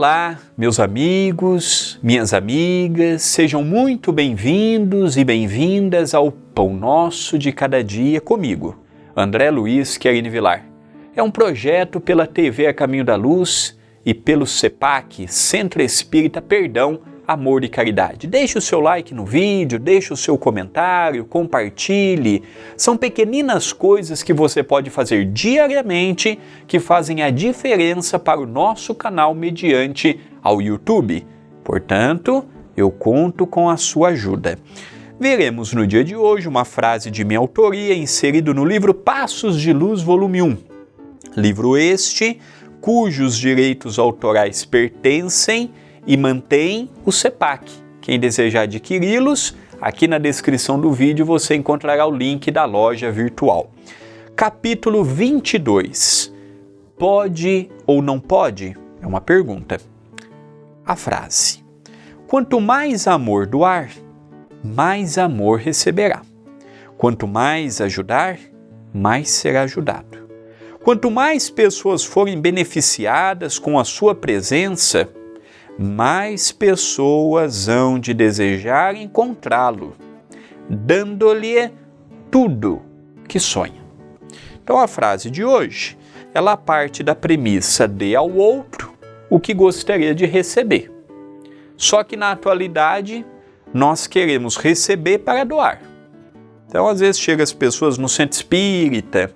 Olá, meus amigos, minhas amigas, sejam muito bem-vindos e bem-vindas ao Pão Nosso de Cada Dia comigo, André Luiz Querini Vilar. É um projeto pela TV A Caminho da Luz e pelo CEPAC, Centro Espírita Perdão, Amor e Caridade. Deixe o seu like no vídeo, deixe o seu comentário, compartilhe. São pequeninas coisas que você pode fazer diariamente que fazem a diferença para o nosso canal mediante ao YouTube. Portanto, eu conto com a sua ajuda. Veremos no dia de hoje uma frase de minha autoria inserida no livro Passos de Luz, volume 1. Livro este cujos direitos autorais pertencem e mantém o CEPAC. Quem desejar adquiri-los, aqui na descrição do vídeo você encontrará o link da loja virtual. Capítulo 22. Pode ou não pode? É uma pergunta. A frase: Quanto mais amor doar, mais amor receberá. Quanto mais ajudar, mais será ajudado. Quanto mais pessoas forem beneficiadas com a sua presença, mais pessoas hão de desejar encontrá-lo, dando-lhe tudo que sonha. Então a frase de hoje, ela parte da premissa de ao outro o que gostaria de receber. Só que na atualidade nós queremos receber para doar. Então às vezes chega as pessoas no centro espírita,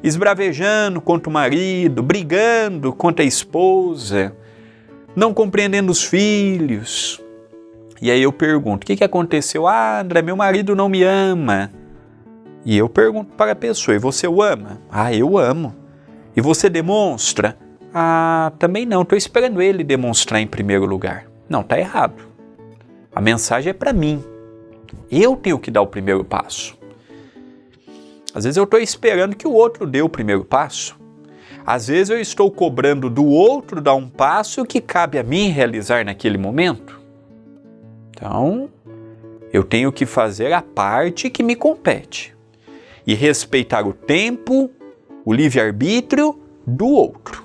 esbravejando contra o marido, brigando contra a esposa, não compreendendo os filhos. E aí eu pergunto: o que, que aconteceu? Ah, André, meu marido não me ama. E eu pergunto para a pessoa: e você o ama? Ah, eu amo. E você demonstra? Ah, também não, estou esperando ele demonstrar em primeiro lugar. Não, está errado. A mensagem é para mim. Eu tenho que dar o primeiro passo. Às vezes eu estou esperando que o outro dê o primeiro passo. Às vezes eu estou cobrando do outro dar um passo que cabe a mim realizar naquele momento. Então, eu tenho que fazer a parte que me compete e respeitar o tempo, o livre-arbítrio do outro.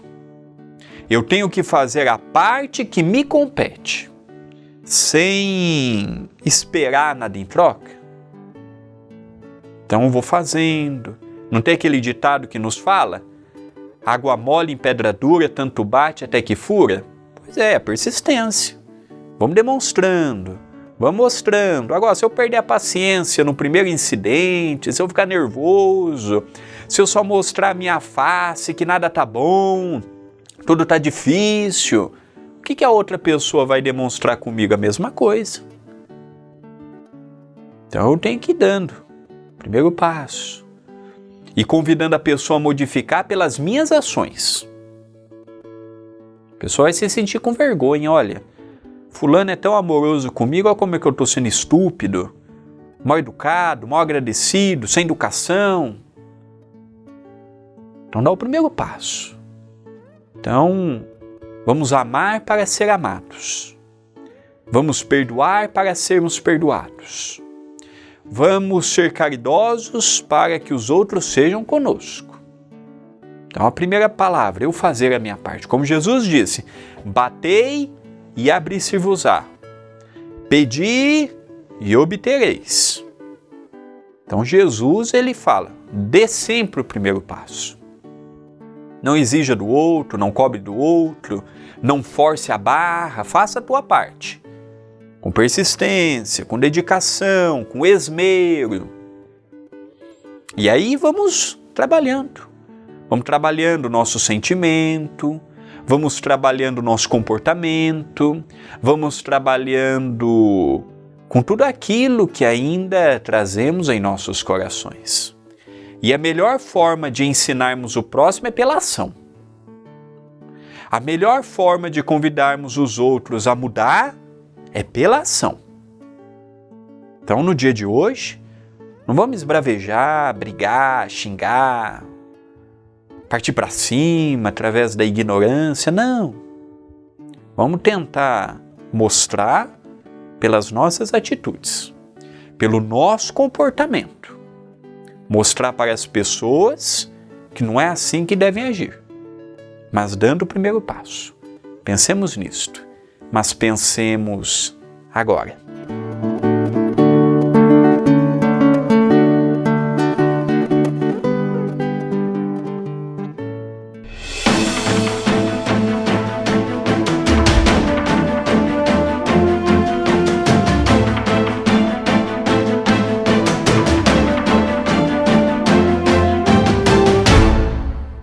Eu tenho que fazer a parte que me compete, sem esperar nada em troca. Então, eu vou fazendo. Não tem aquele ditado que nos fala? Água mole em pedra dura, tanto bate até que fura? Pois é, persistência. Vamos demonstrando, vamos mostrando. Agora, se eu perder a paciência no primeiro incidente, se eu ficar nervoso, se eu só mostrar a minha face que nada tá bom, tudo tá difícil, o que, que a outra pessoa vai demonstrar comigo? A mesma coisa. Então eu tenho que ir dando. Primeiro passo e convidando a pessoa a modificar pelas minhas ações. A pessoa vai se sentir com vergonha, olha. Fulano é tão amoroso comigo, olha como é que eu estou sendo estúpido, mal educado, mal agradecido, sem educação. Então dá o primeiro passo. Então, vamos amar para ser amados. Vamos perdoar para sermos perdoados. Vamos ser caridosos para que os outros sejam conosco. Então, a primeira palavra, eu fazer a minha parte. Como Jesus disse: batei e abri-se-vos-á. Pedi e obtereis. Então, Jesus, ele fala: dê sempre o primeiro passo. Não exija do outro, não cobre do outro, não force a barra, faça a tua parte com persistência, com dedicação, com esmero. E aí vamos trabalhando. Vamos trabalhando o nosso sentimento, vamos trabalhando o nosso comportamento, vamos trabalhando com tudo aquilo que ainda trazemos em nossos corações. E a melhor forma de ensinarmos o próximo é pela ação. A melhor forma de convidarmos os outros a mudar é pela ação. Então, no dia de hoje, não vamos esbravejar, brigar, xingar, partir para cima através da ignorância, não. Vamos tentar mostrar pelas nossas atitudes, pelo nosso comportamento, mostrar para as pessoas que não é assim que devem agir, mas dando o primeiro passo. Pensemos nisto, mas pensemos agora.